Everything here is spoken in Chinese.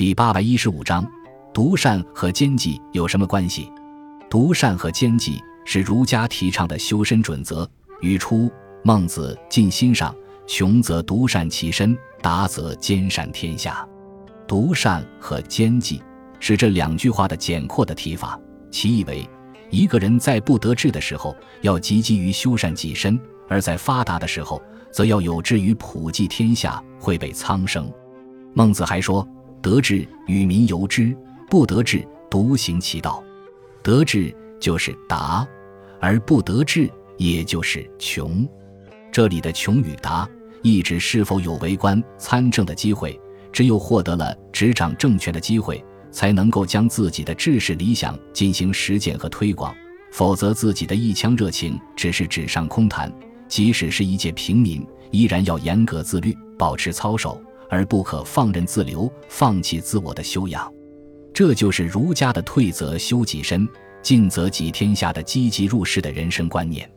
第八百一十五章，独善和奸计有什么关系？独善和奸计是儒家提倡的修身准则。语出孟子尽心上：“穷则独善其身，达则兼善天下。”独善和奸计是这两句话的简括的提法，其意为：一个人在不得志的时候，要积极于修善己身；而在发达的时候，则要有志于普济天下，惠北苍生。孟子还说：“得志与民由之，不得志独行其道。得志就是达，而不得志也就是穷。这里的穷与达，意指是否有为官参政的机会。只有获得了执掌政权的机会，才能够将自己的志士理想进行实践和推广，否则自己的一腔热情只是纸上空谈。即使是一介平民，依然要严格自律，保持操守，而不可放任自流，放弃自我的修养。这就是儒家的退则修己身，进则济天下的积极入世的人生观念。